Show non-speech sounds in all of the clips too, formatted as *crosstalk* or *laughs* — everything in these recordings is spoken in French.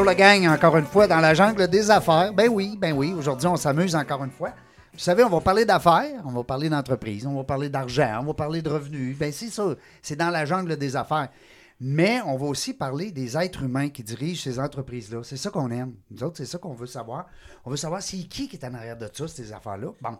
Bonjour la gang, encore une fois dans la jungle des affaires. Ben oui, ben oui, aujourd'hui on s'amuse encore une fois. Vous savez, on va parler d'affaires, on va parler d'entreprise, on va parler d'argent, on va parler de revenus. Ben c'est ça, c'est dans la jungle des affaires. Mais on va aussi parler des êtres humains qui dirigent ces entreprises-là. C'est ça qu'on aime. Nous autres, c'est ça qu'on veut savoir. On veut savoir c'est qui qui est en arrière de ça, ces affaires-là. Bon.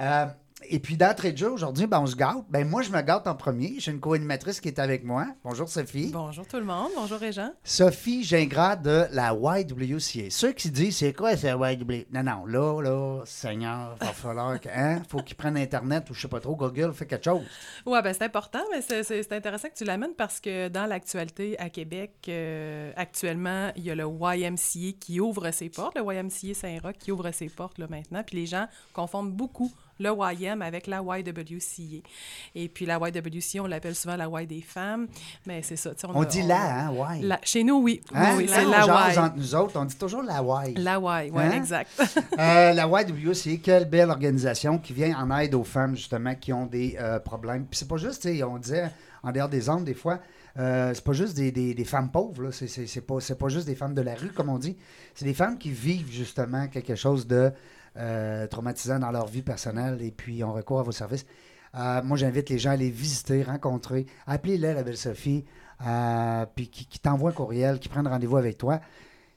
Euh, et puis d'entrée de jeu, aujourd'hui, ben, on se gâte. Ben, moi, je me gâte en premier. J'ai une co-animatrice qui est avec moi. Bonjour, Sophie. Bonjour tout le monde. Bonjour, Régent. Sophie Gingras de la YWCA. Ceux qui disent, c'est quoi cette YWCA? Non, non, là, là, Seigneur, il va falloir que, hein, faut qu'ils prennent Internet ou je sais pas trop, Google fait quelque chose. Oui, ben c'est important, mais c'est intéressant que tu l'amènes parce que dans l'actualité à Québec, euh, actuellement, il y a le YMCA qui ouvre ses portes, le YMCA Saint-Roch qui ouvre ses portes là, maintenant, puis les gens confondent beaucoup le YM avec la YWCA. Et puis la YWCA, on l'appelle souvent la Y des femmes, mais c'est ça. On, on dit la, hein, Y? chez nous, oui. Hein? oui, c'est la Y. entre nous autres, on dit toujours la Y. La Y, oui, hein? exact. *laughs* euh, la YWCA, quelle belle organisation qui vient en aide aux femmes, justement, qui ont des euh, problèmes. Puis c'est pas juste, on disait, en dehors des hommes, des fois, euh, c'est pas juste des, des, des femmes pauvres, c'est pas, pas juste des femmes de la rue, comme on dit. C'est des femmes qui vivent justement quelque chose de euh, traumatisants dans leur vie personnelle et puis on recourt à vos services. Euh, moi, j'invite les gens à les visiter, rencontrer. Appelez-les, la belle Sophie, euh, puis qui, qui t'envoie un courriel, qui prennent rendez-vous avec toi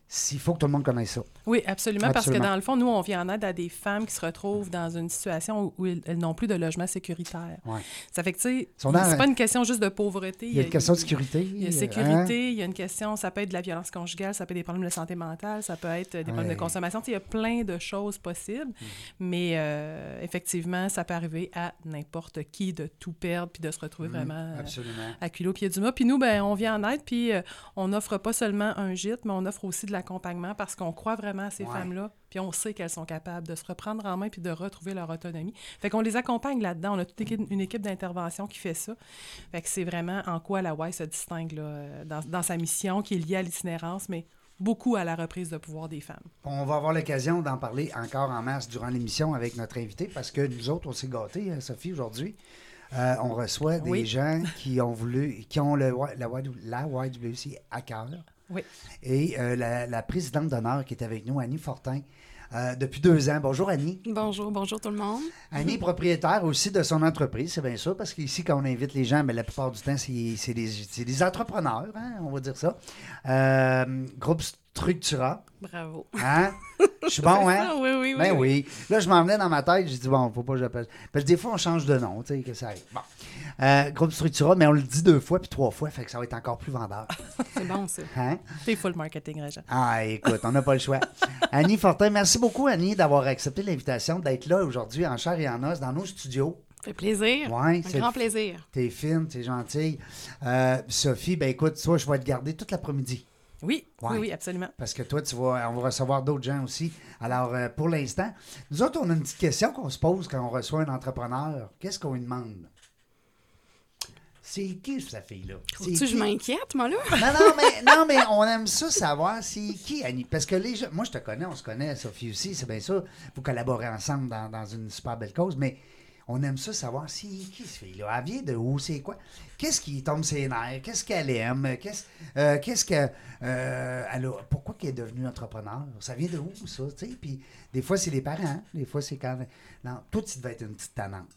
s'il faut que tout le monde connaisse ça. Oui, absolument, parce que dans le fond, nous, on vient en aide à des femmes qui se retrouvent dans une situation où, elles n'ont plus de logement sécuritaire. Ouais. Ça fait que, tu sais, c'est pas une question juste de pauvreté. Il y a une question de sécurité. Il y a sécurité, hein? il y a une question, ça peut être de la violence conjugale, ça peut être des problèmes de santé mentale, ça peut être des problèmes de consommation. il y a plein de choses possibles, mm. mais euh, effectivement, ça peut arriver à n'importe qui de tout perdre puis de se retrouver mm, vraiment absolument. à culot pied du mât. Puis nous, ben, on vient en aide, puis euh, on n'offre pas seulement un gîte, mais on offre aussi de l'accompagnement parce qu'on croit vraiment à ces Ouais. femmes-là, puis on sait qu'elles sont capables de se reprendre en main puis de retrouver leur autonomie. Fait qu'on les accompagne là-dedans. On a toute une équipe d'intervention qui fait ça. Fait que c'est vraiment en quoi la Y se distingue là, euh, dans, dans sa mission qui est liée à l'itinérance, mais beaucoup à la reprise de pouvoir des femmes. On va avoir l'occasion d'en parler encore en masse durant l'émission avec notre invité parce que nous autres, on s'est gâtés, hein, Sophie, aujourd'hui. Euh, on reçoit des Oui. gens qui ont voulu, qui ont le, la, la YWC à cœur. Oui. Et euh, la, la présidente d'honneur qui est avec nous, Annie Fortin, euh, depuis deux ans. Bonjour Annie. Bonjour, bonjour tout le monde. Annie est propriétaire aussi de son entreprise, c'est bien ça, parce qu'ici, quand on invite les gens, mais la plupart du temps, c'est c'est des, c'est des entrepreneurs, hein, on va dire ça. Euh, groupe Structura, Bravo. hein? Je suis bon, hein? Oui, oui, oui. Ben oui. Là, je m'en venais dans ma tête, j'ai dit, bon, faut pas que j'appelle. Parce que des fois, on change de nom, tu sais, que ça arrive. Bon. Euh, groupe Structura, mais on le dit deux fois puis trois fois, fait que ça va être encore plus vendeur. *laughs* C'est bon, ça. Hein? C'est full marketing, Régent. Ah, écoute, on n'a pas le choix. Annie *laughs* Fortin, merci beaucoup, Annie, d'avoir accepté l'invitation, d'être là aujourd'hui en chair et en os dans nos studios. Ça fait plaisir. Ouais, Un grand plaisir. T'es fine, t'es gentille. Euh, Sophie, ben écoute, toi, je vais te garder toute l'après-midi. Oui, Ouais. oui, oui, absolument. Parce que toi, tu vas, on va recevoir d'autres gens aussi. Alors, euh, pour l'instant, nous autres, on a une petite question qu'on se pose quand on reçoit un entrepreneur. Qu'est-ce qu'on lui demande? C'est qui cette fille-là? Que qui? je m'inquiète, moi, là? Non, non, mais, *laughs* non, mais on aime ça savoir c'est qui, Annie. Parce que les gens, moi, je te connais, on se connaît, Sophie aussi, c'est bien ça. Vous collaborez ensemble dans, dans une super belle cause, mais on aime ça savoir c'est qui cette fille-là. Elle vient de où, c'est quoi? Qu'est-ce qui tombe ses nerfs? Qu'est-ce qu'elle aime? Qu'est-ce euh, qu'est-ce que. euh, elle a- pourquoi qu'elle est devenue entrepreneur? Ça vient de où, ça? Puis des fois, c'est les parents. Des fois, c'est quand. Non, toi, tu devais être une petite tannante.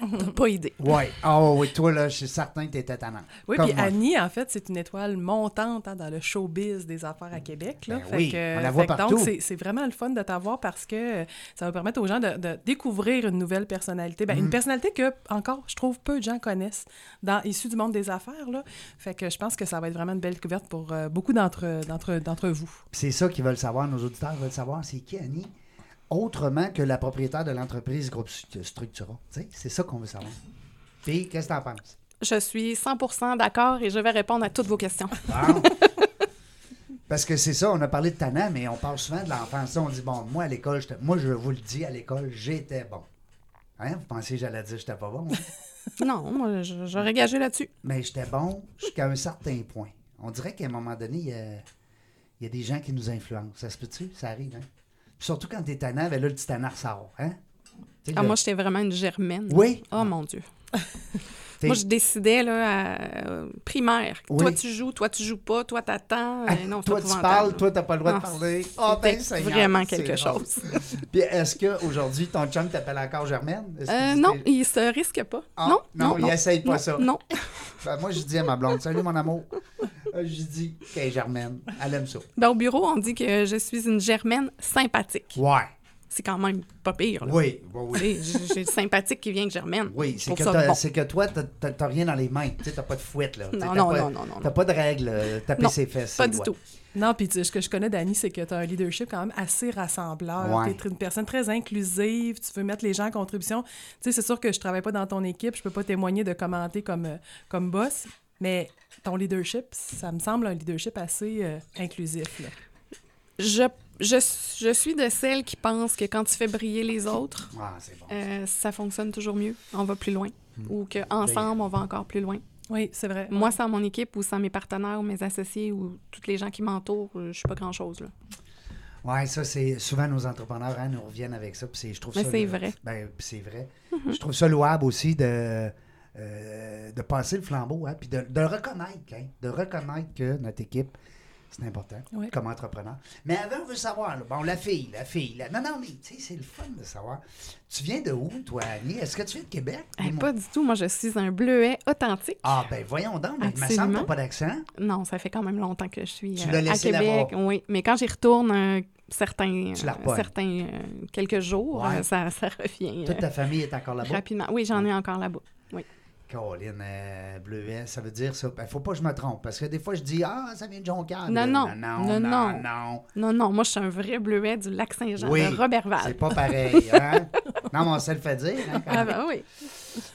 *laughs* T'as pas idée. Oui. Ah oui, toi, là, je suis certain que tu étais tannante. Oui, puis. Annie, en fait, c'est une étoile montante hein, dans le showbiz des affaires à Québec. Là. Ben oui, que, on la voit fait partout. Donc, c'est- vraiment le fun de t'avoir parce que ça va permettre aux gens de, de découvrir une nouvelle personnalité. Ben, Mm. Une personnalité que, encore, je trouve, peu de gens connaissent, dans, issue du monde des affaires. Là. Fait que je pense que ça va être vraiment une belle découverte pour euh, beaucoup d'entre d'entre- d'entre vous. C'est ça qu'ils veulent savoir, nos auditeurs veulent savoir, c'est qui Annie, autrement que la propriétaire de l'entreprise Groupe Stru- Structura. Tu C'est ça qu'on veut savoir. Puis, qu'est-ce que t'en penses? Je suis 100% d'accord et je vais répondre à toutes vos questions. Bon. Parce que c'est ça, on a parlé de Tana, mais on parle souvent de l'enfance. On dit, bon, moi, à l'école, j'étais- moi, je vous le dis, à l'école, j'étais bon. Hein? Vous pensez que j'allais dire que j'étais pas bon? hein? *laughs* non, moi, j'aurais gagé là-dessus. Mais j'étais bon jusqu'à un certain point. On dirait qu'à un moment donné, il y a, il y a des gens qui nous influencent. Ça se peut-tu? Ça arrive, hein? Puis surtout quand t'es tannant, ben là, le petit tannant ressort, hein? Ah, le- moi, j'étais vraiment une germaine. Oui? Oh mon Dieu. *laughs* Moi, je décidais, là, à euh, primaire. Oui. Toi, tu joues, toi, tu joues pas, toi, t'attends. Ah, Euh, non, toi, tu parles, toi, t'as pas le droit de parler. Ah, ben, Seigneur, vraiment quelque chose. *laughs* Puis est-ce qu'aujourd'hui, ton chum t'appelle encore Germaine? Euh, non, il se risque pas. Ah, non, non, il essaye pas ça. Non, *laughs* Ben, moi, je dis à ma blonde, salut mon amour. Je dis qu'elle est Germaine. Elle aime ça. Ben, au bureau, on dit que je suis une germaine sympathique. Ouais. C'est quand même pas pire. Là. Oui, oui, oui. J'ai le sympathique qui vient que germaine. Oui, c'est que, bon. toi, t'as- rien dans les mains. Tu t'as pas de fouette, là. Non, t'as non, pas- non, non, non, T'as pas de règles, euh, taper ses fesses. Pas du doigts. tout. Non, puis tu- ce que je connais d'Annie, c'est que tu as un leadership quand même assez rassembleur. Ouais. Tu es une personne très inclusive, tu veux mettre les gens en contribution. Tu sais, c'est sûr que je travaille pas dans ton équipe, je peux pas témoigner de commenter comme, euh, comme boss, mais ton leadership, ça me semble un leadership assez euh, inclusif. là. Je, je, je suis de celles qui pensent que quand tu fais briller les autres, Ah, c'est bon. euh, ça fonctionne toujours mieux. On va plus loin. Ou qu'ensemble, on va encore plus loin. Oui, c'est vrai. Moi, sans mon équipe ou sans mes partenaires ou mes associés ou tous les gens qui m'entourent, euh, je suis pas grand-chose. là. Ouais, ça, c'est souvent nos entrepreneurs hein, nous reviennent avec ça. Puis c'est- je trouve Mais ça. c'est le- vrai. Ben, c'est vrai. Je trouve ça louable aussi de, euh, de passer le flambeau, hein, puis de, de reconnaître, hein, de reconnaître que notre équipe, c'est important Oui. comme entrepreneur. Mais avant, on veut savoir, là, bon, la fille, la fille. la- Non, non, mais tu sais, c'est le fun de savoir. Tu viens de où, toi, Annie? Est-ce que tu viens de Québec? Eh, pas du tout. Moi, je suis un bleuet authentique. Ah, ben voyons donc, mais il me semble que pas d'accent. Non, ça fait quand même longtemps que je suis Tu euh, à Québec. Oui, mais quand j'y retourne euh, certains, euh, certains euh, quelques jours, Ouais. ça, ça revient Toute ta famille est encore là-bas? rapidement. Oui, j'en ai encore là-bas. Oui. Caroline, euh, bleuet, ça veut dire ça. Ben, faut pas que je me trompe, parce que des fois, je dis, ah, ça vient de Jonquière. Non, non. non, Non, non, non. non. Non, moi, je suis un vrai bleuet du lac Saint-Jean, Oui, de Robertval. C'est pas pareil, hein? *laughs* non, mais on sait le fait dire. hein, Ah ben oui.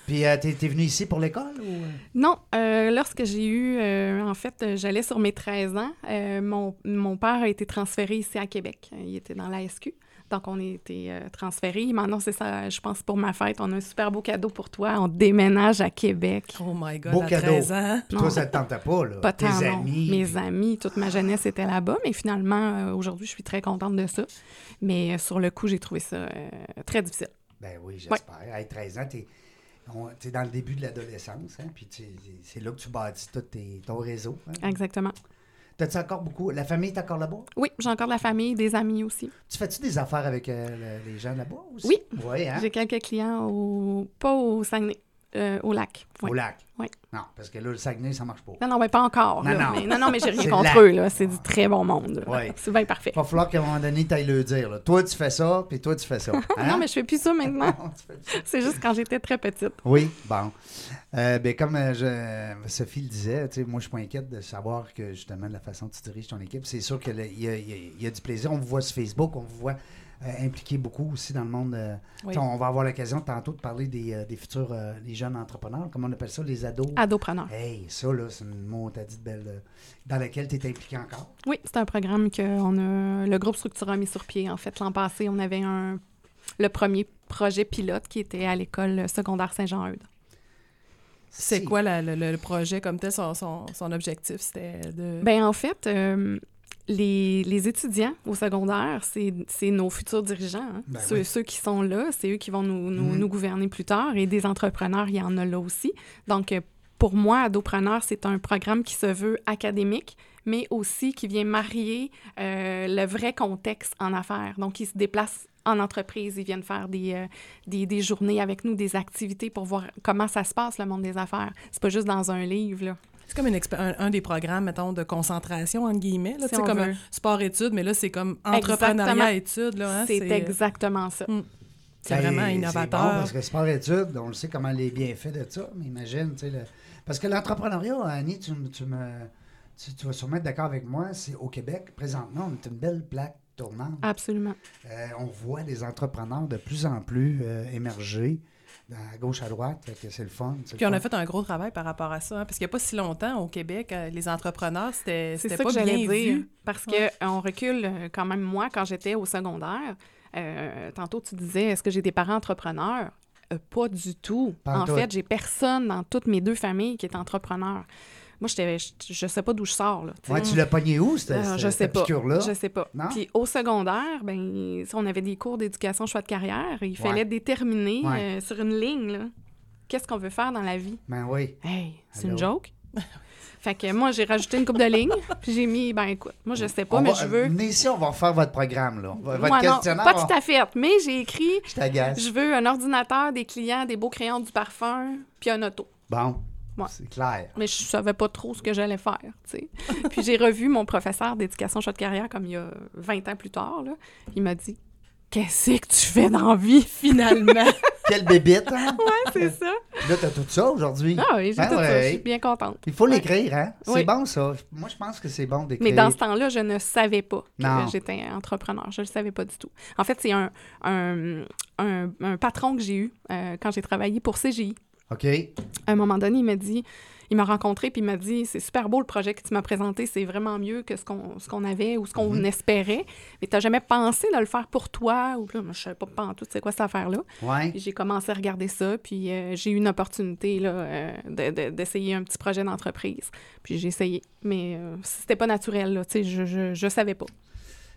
Puis, euh, t'es, t'es venu ici pour l'école ou... Non, euh, lorsque j'ai eu, euh, en fait, euh, j'allais sur mes 13 ans, mon, mon père a été transféré ici à Québec. Il était dans la SQ. Donc, on a été euh, transférés. Maintenant, c'est ça, je pense, pour ma fête, on a un super beau cadeau pour toi. On déménage à Québec. Oh my God, Beau à cadeau. 13 ans. Puis Non. toi, ça te tentait pas, là? Pas Tes tant, non. amis. Mes amis, toute ma jeunesse était là-bas, mais finalement, euh, aujourd'hui, je suis très contente de ça. Mais euh, sur le coup, j'ai trouvé ça euh, très difficile. Ben oui, j'espère. À 13 ans, t'es, t'es dans le début de l'adolescence, hein? Puis c'est là que tu bâtis tout tes- ton réseau. Hein? Exactement. T'as-tu encore beaucoup... La famille est encore là-bas? Oui, j'ai encore de la famille, des amis aussi. Tu fais-tu des affaires avec euh, le- les gens là-bas aussi? Oui. Oui, hein? J'ai quelques clients au... pas au Saguenay, euh, au lac. Oui. Au lac? Oui. Non, parce que là, le Saguenay, ça marche pas. Non, non, mais pas encore. Non, là. non. Mais, non, non, mais j'ai *laughs* rien contre eux. là. C'est du très bon monde. Ouais. C'est bien parfait. Il va falloir qu'à un moment donné, tu ailles le dire. là. Toi, tu fais ça, puis toi, tu fais ça. *laughs* Hein? Non, mais je fais plus ça maintenant. *laughs* C'est juste quand j'étais très petite. Oui, bon. Euh, ben, comme euh, je- Sophie le disait, moi, je suis pas inquiète de savoir que, justement, de la façon dont tu diriges ton équipe, c'est sûr qu'il y a du plaisir. On vous voit sur Facebook, on vous voit euh, impliqué beaucoup aussi dans le monde. euh, Oui. On va avoir l'occasion tantôt de parler des, euh, des futurs, euh, les jeunes entrepreneurs, comment on appelle ça, les ados. Adopreneur. Hey, ça, là, c'est une mot, t'as dit de belle. euh, dans laquelle tu es impliqué encore. Oui, c'est un programme que on a, le groupe Structura a mis sur pied. En fait, l'an passé, on avait un, le premier projet pilote qui était à l'école secondaire Saint-Jean-Eudes. C'est Si. quoi la- le, le projet comme tel, son, son, son objectif? C'était de... Ben en fait, euh, les, les étudiants au secondaire, c'est nos futurs dirigeants. hein. Ben ceux, oui. ceux qui sont là, c'est eux qui vont nous, nous, nous gouverner plus tard. Et des entrepreneurs, il y en a là aussi. Donc, euh, pour moi, Adopreneur, c'est un programme qui se veut académique, mais aussi qui vient marier euh, le vrai contexte en affaires. Donc, ils se déplacent en entreprise, ils viennent faire des, euh, des, des journées avec nous, des activités pour voir comment ça se passe, le monde des affaires. C'est pas juste dans un livre, là. C'est comme une un, un des programmes, mettons, de concentration, entre guillemets. Là, Si comme veut. un sport-études, mais là, c'est comme entrepreneuriat-études. hein, c'est c'est exactement ça. c'est Ben, vraiment C'est bon innovateur. parce que sport-études, on le sait comment les bienfaits de ça, mais imagine, tu sais, le- parce que l'entrepreneuriat, Annie, tu, me- tu me, tu, tu vas sûrement être d'accord avec moi, c'est au Québec, présentement, on est une belle plaque tournante. Absolument. Euh, on voit des entrepreneurs de plus en plus euh, émerger à gauche, à droite, c'est le fun. le Puis on a fait un gros travail par rapport à ça, hein, parce qu'il n'y a pas si longtemps au Québec, euh, les entrepreneurs, c'était pas que j'allais bien dire. vu. Parce Ouais. que on recule euh, quand même, moi, quand j'étais au secondaire, euh, tantôt tu disais, est-ce que j'ai des parents entrepreneurs? Euh, pas du tout. Pas en en tout. fait, j'ai personne dans toutes mes deux familles qui est entrepreneur. Moi, je, sais pas d'où je sors. Là, tu sais. Ouais, tu l'as pogné où, cette, Euh, cette- je sais cette pas. piqûre-là? Je sais pas. Non? Puis au secondaire, ben, on avait des cours d'éducation choix de carrière. Il fallait déterminer Ouais. euh, sur une ligne là, qu'est-ce qu'on veut faire dans la vie. Ben oui. Hey, c'est une joke. *laughs* fait que moi, j'ai rajouté une coupe de lignes, *laughs* puis j'ai mis, ben écoute, moi, je sais pas, On mais va- je veux. Venez ici, on va refaire votre programme, là. Votre Moi, non, questionnaire. pas on- tout à fait, mais j'ai écrit, Je t'agace. je veux un ordinateur, des clients, des beaux crayons, du parfum, puis un auto. Bon. Ouais. C'est clair. Mais je savais pas trop ce que j'allais faire, tu sais. *laughs* Puis j'ai revu mon professeur d'éducation choix de carrière comme il y a 20 ans plus tard, là. Il m'a dit Qu'est-ce que tu fais dans la vie? Finalement. *laughs* Quelle bébite, hein? *laughs* Ouais, c'est ça. Là, t'as tout ça aujourd'hui. Ah oui, j'ai Ben tout ça. Je suis bien contente. Il faut l'écrire, hein? C'est Oui. bon, ça. Moi, je pense que c'est bon d'écrire. Mais dans ce temps-là, je ne savais pas que Non. j'étais entrepreneur. Je ne le savais pas du tout. En fait, c'est un, un, un- un patron que j'ai eu euh, quand j'ai travaillé pour CGI. OK? À un moment donné, il m'a dit, il m'a rencontré puis il m'a dit, c'est super beau le projet que tu m'as présenté, c'est vraiment mieux que ce qu'on ce qu'on avait ou ce qu'on Mhm. espérait. Mais tu n'as jamais pensé de le faire pour toi ou là, je savais pas en tout c'est quoi cette affaire-là. Ouais. Puis j'ai commencé à regarder ça, puis euh, j'ai eu une opportunité là, euh, de- de- d'essayer un petit projet d'entreprise. Puis j'ai essayé, mais euh, c'était pas naturel, là, tu sais, je, je, je savais pas.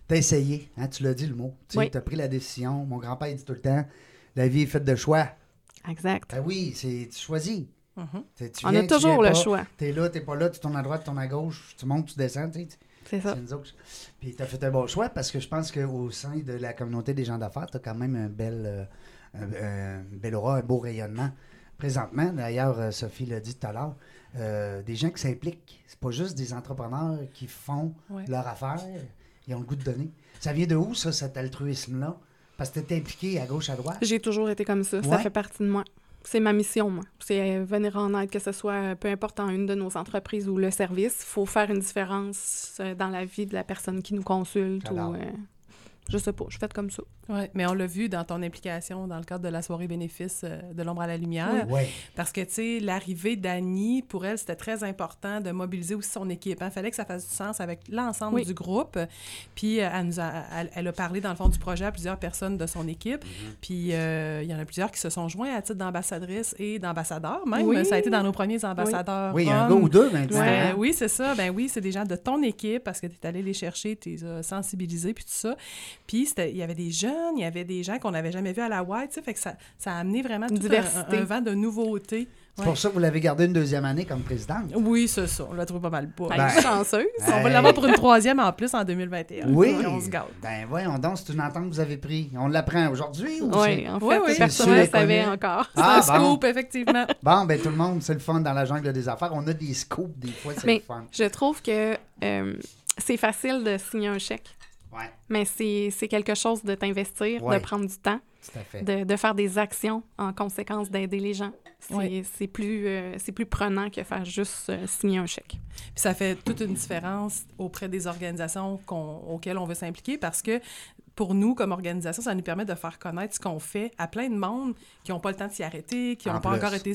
T'as essayé, hein? Tu l'as dit, le mot. Tu Oui. t'as pris la décision. Mon grand-père, dit tout le temps la vie est faite de choix. Exact. Ben oui, c'est tu choisis. Mhm. Tu- tu On a tu toujours le pas. choix, T'es là, t'es pas là, tu tournes à droite, tu tournes à gauche, tu montes, tu descends, tu sais. c'est ça. Puis tu as fait un bon choix parce que je pense qu'au sein de la communauté des gens d'affaires, tu as quand même un bel, euh, un, un bel aura, un beau rayonnement. Présentement, d'ailleurs, euh, Sophie l'a dit tout à l'heure, euh, des gens qui s'impliquent. C'est pas juste des entrepreneurs qui font Ouais. leur affaire, ils ont le goût de donner. Ça vient de où, ça, cet altruisme-là? Parce que tu es impliqué à gauche, à droite? J'ai toujours été comme ça. Ça fait partie de moi. C'est ma mission, moi. C'est euh, venir en aide, que ce soit euh, peu importe en une de nos entreprises ou le service. Il faut faire une différence euh, dans la vie de la personne qui nous consulte Alors. ou. euh, je sais pas, je suis faite comme ça. Oui, mais on l'a vu dans ton implication dans le cadre de la soirée bénéfice euh, de l'ombre à la lumière. Oui. Parce que, tu sais, l'arrivée d'Annie, pour elle, c'était très important de mobiliser aussi son équipe. Il fallait que ça fasse du sens avec l'ensemble Oui. du groupe. Puis, euh, elle, nous a, elle, elle a parlé, dans le fond, du projet à plusieurs personnes de son équipe. Puis, euh, il y en a plusieurs qui se sont joints à titre d'ambassadrice et d'ambassadeur. Même, Oui. ça a été dans nos premiers ambassadeurs. Oui, un gars ou deux maintenant. Ouais, hein? oui, c'est ça. Ben oui, c'est des gens de ton équipe parce que tu es allé les chercher, tu les as sensibilisés, puis tout ça. Puis il y avait des jeunes, il y avait des gens qu'on n'avait jamais vus à la White, tu sais, fait que ça, ça a amené vraiment tout un- Diversité. Un, un vent de nouveauté. C'est Ouais. pour ça que vous l'avez gardé une deuxième année comme présidente. Oui, c'est ça. On l'a trouvé pas mal pas. Ben, Ben, je suis chanceuse. on va l'avoir pour une troisième en plus en 2021. Oui. Donc, On se gâte. Ben voyons donc, c'est une entente que vous avez prise. On l'apprend aujourd'hui ou Oui, en fait, Oui, oui. personne C'est ne savait encore. Ah, c'est un bon. scoop, effectivement. *laughs* Bon, ben tout le monde, c'est le fun dans la jungle des affaires. On a des scoops des fois, c'est le fun. Je trouve que euh, c'est facile de signer un chèque, Ouais, mais c'est c'est quelque chose de t'investir, Ouais. de prendre du temps, tout à fait. de, de faire des actions en conséquence d'aider les gens. C'est c'est plus, euh, c'est plus prenant que faire juste euh, signer un chèque. Puis ça fait toute une différence auprès des organisations qu'on- auxquelles on veut s'impliquer parce que pour nous, comme organisation, ça nous permet de faire connaître ce qu'on fait à plein de monde qui n'ont pas le temps de s'y arrêter, qui n'ont pas plus. encore été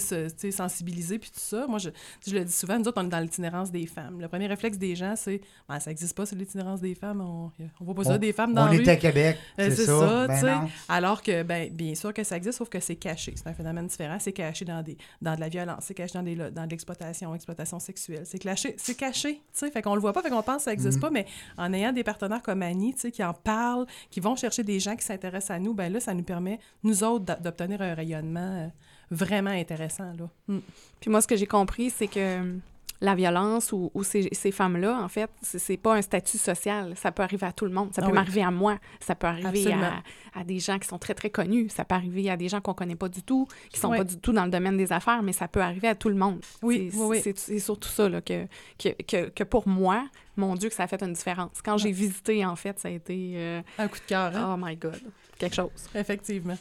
sensibilisés, puis tout ça. Moi, je, je le dis souvent, nous autres, on est dans l'itinérance des femmes. Le premier réflexe des gens, c'est ben, ça n'existe pas, c'est l'itinérance des femmes. On ne voit pas ça, On- des femmes dans On la rue. est à Québec, Euh, c'est ça. ça, Ben. Alors que, ben, bien sûr que ça existe, sauf que c'est caché. C'est un phénomène différent. C'est caché dans, des, dans de la violence, c'est caché dans, des, dans de l'exploitation, exploitation sexuelle. C'est caché, c'est caché, tu sais. Fait qu'on le voit pas, fait qu'on pense que ça existe Mhm. pas, mais en ayant des partenaires comme Annie, tu sais, qui en parlent, qui vont chercher des gens qui s'intéressent à nous, ben là, ça nous permet, nous autres, d'obtenir un rayonnement euh, vraiment intéressant, là. Mm. Puis moi, ce que j'ai compris, c'est que euh, la violence ou, ou ces, ces femmes-là, en fait, c'est pas un statut social. Ça peut arriver à tout le monde. Ça Ah peut oui. m'arriver à moi. Ça peut arriver à, à des gens qui sont très, très connus. Ça peut arriver à des gens qu'on connaît pas du tout, qui sont Oui. pas du tout dans le domaine des affaires, mais ça peut arriver à tout le monde. Oui, c'est surtout ça, là, que, que, que, que pour moi, mon Dieu, que ça a fait une différence. Quand j'ai visité, en fait, ça a été... euh, Un coup de cœur, hein? oh my God, quelque chose. Effectivement.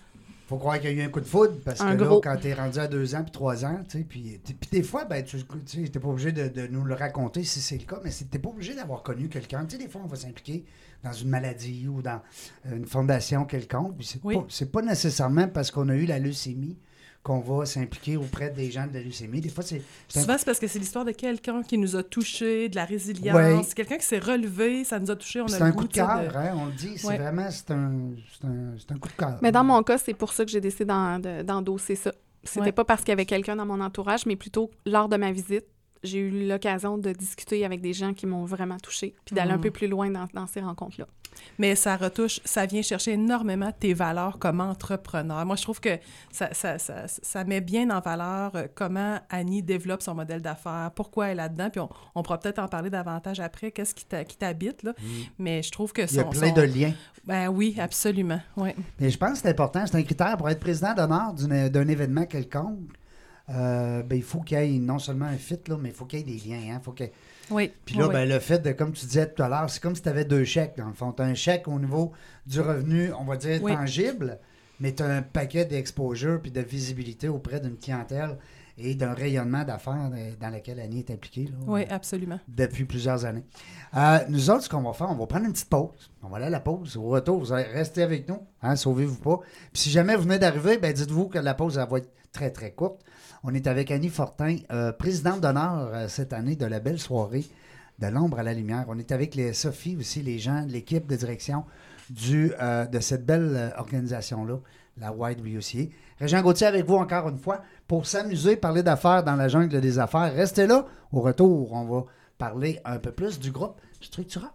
Faut croire qu'il y a eu un coup de foudre parce Un que gros. là, quand t'es rendu à deux ans puis trois ans, tu sais, puis, puis des fois, ben, tu sais, t'es pas obligé de, de nous le raconter si c'est le cas, mais t'es pas obligé d'avoir connu quelqu'un. Tu sais, des fois, on va s'impliquer dans une maladie ou dans une fondation quelconque, puis c'est Oui. pas, c'est pas nécessairement parce qu'on a eu la leucémie qu'on va s'impliquer auprès des gens de la leucémie. Des fois, c'est... Souvent, c'est parce que c'est l'histoire de quelqu'un qui nous a touchés, de la résilience. Ouais. C'est quelqu'un qui s'est relevé, ça nous a touchés, on a le un goût, coup de cœur, hein, on le dit. C'est Ouais. vraiment, c'est un, c'est un, c'est un coup de cœur. Mais dans mon cas, c'est pour ça que j'ai décidé d'en- de- d'endosser ça. C'était Ouais. pas parce qu'il y avait quelqu'un dans mon entourage, mais plutôt lors de ma visite, j'ai eu l'occasion de discuter avec des gens qui m'ont vraiment touchée, puis d'aller un Mhm. peu plus loin dans, dans ces rencontres-là. Mais ça retouche, ça vient chercher énormément tes valeurs comme entrepreneur. Moi, je trouve que ça, ça, ça, ça met bien en valeur euh, comment Annie développe son modèle d'affaires, pourquoi elle est là-dedans, puis on, on pourra peut-être en parler davantage après, qu'est-ce qui t'habite, là. Mais je trouve que Il y a plein son- de liens. Ben oui, absolument, oui. Mais je pense que c'est important, c'est un critère pour être président d'honneur d'un événement quelconque. euh, ben, il faut qu'il y ait non seulement un fit, là, mais il faut qu'il y ait des liens. Hein, faut Oui. Puis là, oui. ben, le fait de, comme tu disais tout à l'heure, c'est comme si tu avais deux chèques, dans le fond. Tu as un chèque au niveau du revenu, on va dire, Oui. tangible, mais tu as un paquet d'exposure puis de visibilité auprès d'une clientèle et d'un rayonnement d'affaires dans lequel Annie est impliquée. là, oui, absolument. depuis plusieurs années. Euh, nous autres, ce qu'on va faire, on va prendre une petite pause. On va aller à la pause. Au retour, vous allez rester avec nous. Hein, Sauvez-vous pas. Puis si jamais vous venez d'arriver, ben dites-vous que la pause elle va être très, très courte. On est avec Annie Fortin, euh, présidente d'honneur euh, cette année de la belle soirée de l'ombre à la lumière. On est avec les Sophie aussi, les gens, l'équipe de direction euh, de cette belle organisation-là, la White WCA. Régent Gauthier avec vous encore une fois pour s'amuser, parler d'affaires dans la jungle des affaires. Restez là. Au retour, on va parler un peu plus du groupe Structura.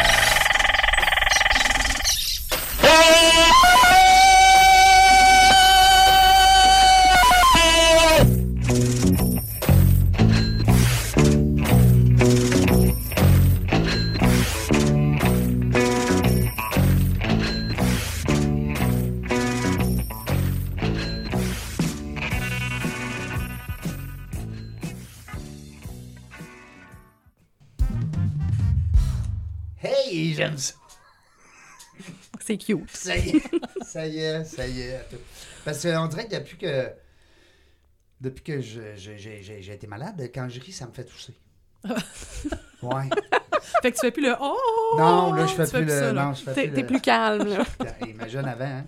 C'est cute. Ça y est, *laughs* ça y est, ça y est. Parce qu'on dirait que depuis que depuis que je- je- j'ai été malade, quand je ris, ça me fait tousser. *laughs* Ouais. Fait que tu fais plus le oh! Non, là, je fais plus le. non, je fais plus t'es plus calme, là. *laughs* Imagine avant, hein?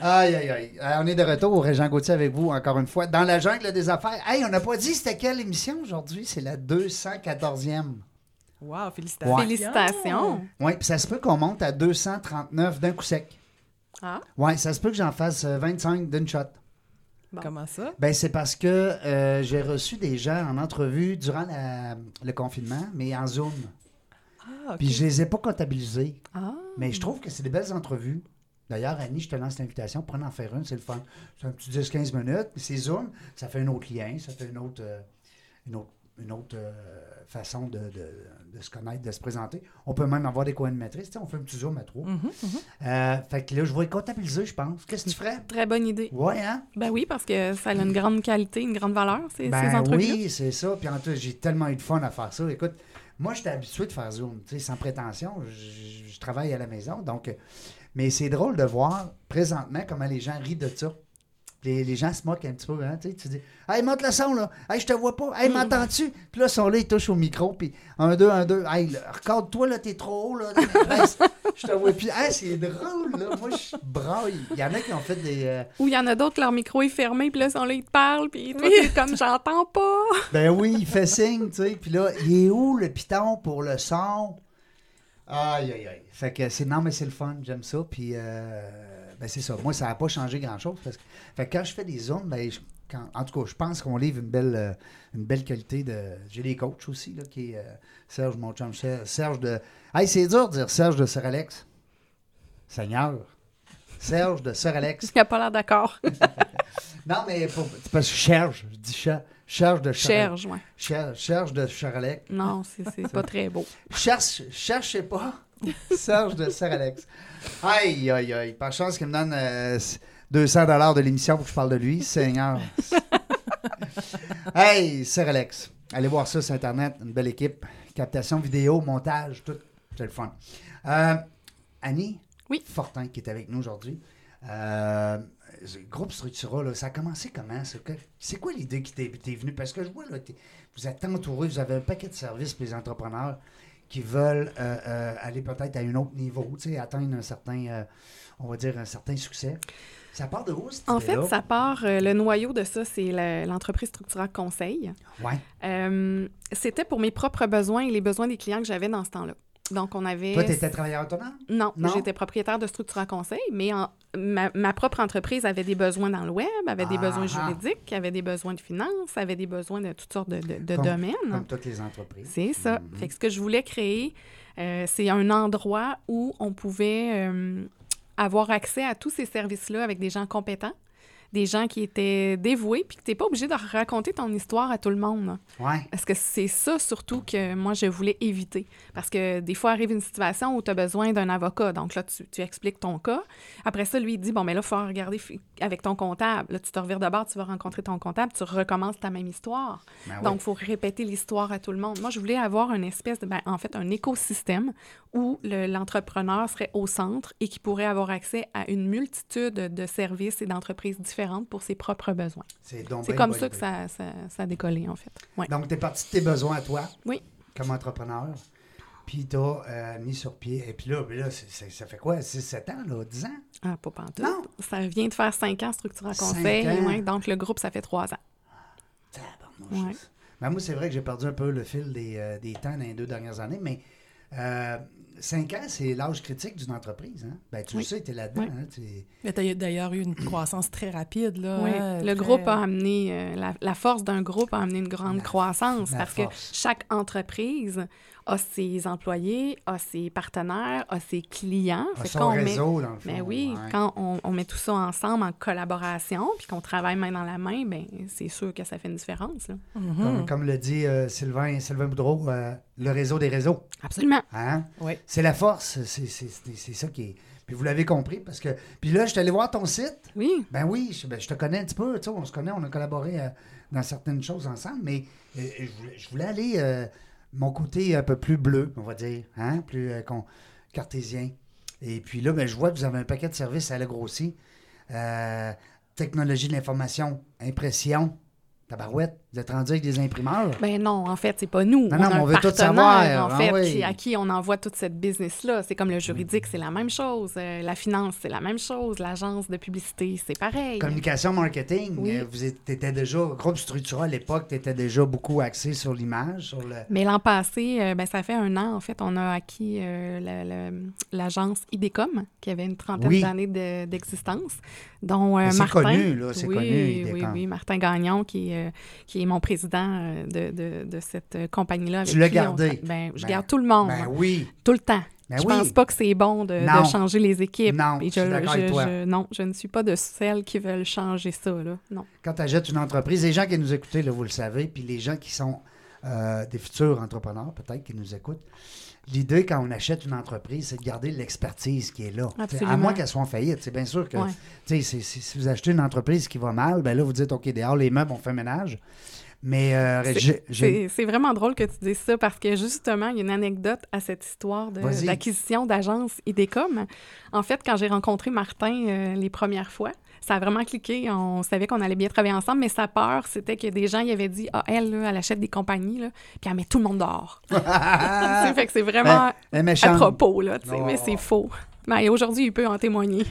Aïe, aïe, aïe. On est de retour Régent Gauthier avec vous, encore une fois, dans la jungle des affaires. Hey, on n'a pas dit c'était quelle émission aujourd'hui? C'est la 214e. Wow, félicitations. Ouais. Félicitations. Oui, puis ça se peut qu'on monte à 239 d'un coup sec. Ah, Oui, ça se peut que j'en fasse euh, 25 d'une shot. Bon. Comment ça? Ben, c'est parce que euh, j'ai reçu des gens en entrevue durant la- le confinement, mais en Zoom. Ah, ok. Puis je les ai pas comptabilisés. ah. Mais je trouve que c'est des belles entrevues. D'ailleurs, Annie, je te lance l'invitation. Prends en faire une, c'est le fun. C'est un petit 10-15 minutes. Puis c'est Zoom, ça fait un autre lien, ça fait une autre, euh, une autre, une autre euh, façon de, de- de se connaître, de se présenter. On peut même avoir des co-animatrices. On fait un petit Zoom à trois. Euh, fait que là, je vais comptabiliser, je pense. Qu'est-ce que tu ferais? Très bonne idée. Ouais, hein? Ben oui, parce que ça a une grande qualité, une grande valeur, ces, ces Ben entrevues oui, c'est ça. Puis en tout, j'ai tellement eu de fun à faire ça. Écoute, moi, j'étais habitué de faire Zoom, tu sais, sans prétention. Je, je travaille à la maison, donc... euh, Mais c'est drôle de voir présentement comment les gens rient de ça. Les, les gens se moquent un petit peu, hein, tu sais, tu dis « Hey, monte le son, là! Hey, je te vois pas! Hey, m'entends-tu? » Puis là, ils sont là, ils touchent au micro, puis un, deux, un, deux. Hey, regarde-toi, là, t'es trop haut, là! *laughs* Je te vois plus. Hey, c'est drôle, là! Moi, je braille. Il y en a qui ont fait des... euh, Ou il y en a d'autres, leur micro est fermé, puis là, ils sont là, ils te parlent, puis toi, t'es comme, j'entends pas. Ben oui, il fait signe, tu sais. Puis là, il est où le piton pour le son? Aïe, aïe, aïe. Fait que c'est, non, mais c'est le fun, j'aime ça. Puis, euh, ben c'est ça. Moi, ça n'a pas changé grand-chose. Parce que, fait que quand je fais des zooms, ben, je- quand- en tout cas, je pense qu'on livre une belle, euh, une belle qualité de. J'ai des coachs aussi, là, qui est euh, Serge, mon chum, Ser- Serge de. Hey, c'est dur de dire Serge de Sir Alex. Seigneur. Serge de Sir Alex. Il a pas l'air d'accord. *laughs* Non, mais pour, parce que je cherche, je dis cher, cherche de. Cherche, ouais. Cher- Cherche de Alex. Non, c'est c'est pas très beau. Cherche, cherchez pas. *laughs* Serge de Sir Alex. Aïe, aïe, aïe. Par chance qu'il me donne euh, 200 dollars de l'émission pour que je parle de lui. Seigneur. *laughs* hey, Sir Alex. Allez voir ça sur Internet. Une belle équipe. Captation vidéo, montage, tout. C'est le fun. Euh, Annie Oui. Fortin qui est avec nous aujourd'hui. Euh, groupe Structura, là, ça a commencé comment? C'est quoi l'idée qui t'est venue? Parce que je vois, là, vous êtes entouré, vous avez un paquet de services pour les entrepreneurs. Qui veulent euh, euh, aller peut-être à un autre niveau, tu sais, atteindre un certain, euh, on va dire, un certain succès. Ça part de où, cette En fait, ça part, le noyau de ça, c'est le- l'entreprise Structura Conseil. Ouais. Euh, C'était pour mes propres besoins et les besoins des clients que j'avais dans ce temps-là. Donc, on avait... Toi, tu étais travailleur autonome? Non, Non? j'étais propriétaire de Structura Conseil, mais en- ma, ma propre entreprise avait des besoins dans le web, avait des besoins ah. juridiques, avait des besoins de finances, avait des besoins de toutes sortes de, de- de Comme- domaines. Comme toutes les entreprises. C'est ça. Mhm. Fait que ce que je voulais créer, euh, c'est un endroit où on pouvait euh, avoir accès à tous ces services-là avec des gens compétents, des gens qui étaient dévoués, puis que tu n'es pas obligé de raconter ton histoire à tout le monde. Ouais. Parce que c'est ça surtout que moi, je voulais éviter. Parce que des fois, arrive une situation où tu as besoin d'un avocat. Donc là, tu, tu expliques ton cas. Après ça, lui, il dit, bon, mais là, il faut regarder avec ton comptable. Là, tu te revires de bord, tu vas rencontrer ton comptable, tu recommences ta même histoire. Ben. Donc, il faut répéter l'histoire à tout le monde. Moi, je voulais avoir une espèce de, ben, en fait, un écosystème où le- l'entrepreneur serait au centre et qui pourrait avoir accès à une multitude de services et d'entreprises différentes pour ses propres besoins. c'est donc C'est bien comme ça que ça, ça, ça a décollé, en fait. Ouais. Donc, tu es parti de tes besoins à toi. Oui. Comme entrepreneur. Puis, tu as mis sur pied. Et puis là, là ça fait quoi? 6-7 ans, là? 10 ans? Ah, pas pantoute. Non. Ça vient de faire cinq ans, Structure en conseil. ouais. donc, le groupe, ça fait trois ans. Tabarnouche. Ouais. Ben, moi, c'est vrai que j'ai perdu un peu le fil des, euh, des temps dans les deux dernières années, mais 5 ans, c'est l'âge critique d'une entreprise. Hein? Ben, tu Oui. le sais, tu es là-dedans. Oui. hein, tu- Mais tu as d'ailleurs eu une croissance très rapide. Là, Oui, hein, le très- groupe a amené, euh, la, la force d'un groupe a amené une grande La- croissance la parce force. que chaque entreprise a ses employés, a ses partenaires, a ses clients. Fait son met- réseau, dans le fond. Ben oui, ouais. quand on, on met tout ça ensemble en collaboration, puis qu'on travaille main dans la main, ben c'est sûr que ça fait une différence. là. Comme, comme le dit euh, Sylvain, Sylvain Boudreau, euh, le réseau des réseaux. Absolument. Hein? Oui. C'est la force. C'est c'est- c'est- c'est ça qui est. Puis vous l'avez compris parce que. Puis là, je suis allé voir ton site. Oui. Ben oui, je, ben, je te connais un petit peu. tu sais, On se connaît, on a collaboré euh, dans certaines choses ensemble, mais euh, je, voulais, je voulais aller euh, mon côté un peu plus bleu, on va dire, hein? plus euh, con- cartésien. Et puis là, ben, je vois que vous avez un paquet de services à la grossi. Euh, technologie de l'information, impression, tabarouette. Vous êtes rendu avec des imprimeurs? Ben non, en fait, c'est pas nous. Non, on non, a mais un on veut tout savoir. en Ah fait, oui. à qui on envoie toute cette business-là. C'est comme le juridique, c'est la même chose. Euh, la finance, c'est la même chose. L'agence de publicité, c'est pareil. Communication, marketing, Oui. euh, vous étiez déjà, groupe structuré à l'époque, tu étais déjà beaucoup axé sur l'image, sur le. Mais l'an passé, euh, ben, ça fait un an, en fait, on a acquis euh, la- la- l'agence IDECOM, qui avait une trentaine Oui. d'années de- d'existence, dont euh, Mais c'est connu, là, c'est oui, connu, Oui, IDECOM. oui, Martin Gagnon, qui, qui est mon président euh, de, de- de cette compagnie-là. Tu l'as on gardé. Ben, je Ben, garde tout le monde, Ben oui. tout le temps. Ben je oui. pense pas que c'est bon de, changer les équipes. Non, Et je suis d'accord avec toi. je- non, je ne suis pas de celles qui veulent changer ça. Là. Non. Quand tu achètes une entreprise, les gens qui nous écoutent, là, vous le savez, puis les gens qui sont euh, des futurs entrepreneurs, peut-être, qui nous écoutent, l'idée, quand on achète une entreprise, c'est de garder l'expertise qui est là. À moins qu'elle soit en faillite. C'est bien sûr que Ouais. t'sais, c'est- c'est- si vous achetez une entreprise qui va mal, ben là, vous dites, OK, dehors, les meubles, on fait ménage. Mais euh, C'est- j'ai- j'ai- C'est c'est vraiment drôle que tu dises ça parce que justement, il y a une anecdote à cette histoire de- d'acquisition d'agence IDECOM. En fait, quand j'ai rencontré Martin euh, les premières fois, ça a vraiment cliqué. On savait qu'on allait bien travailler ensemble, mais sa peur, c'était que des gens y avaient dit Ah, elle, là, elle achète des compagnies, là, puis elle met tout le monde dehors. *laughs* Fait que c'est vraiment est à propos, là, tu sais, Oh. mais c'est faux. Mais aujourd'hui, il peut en témoigner.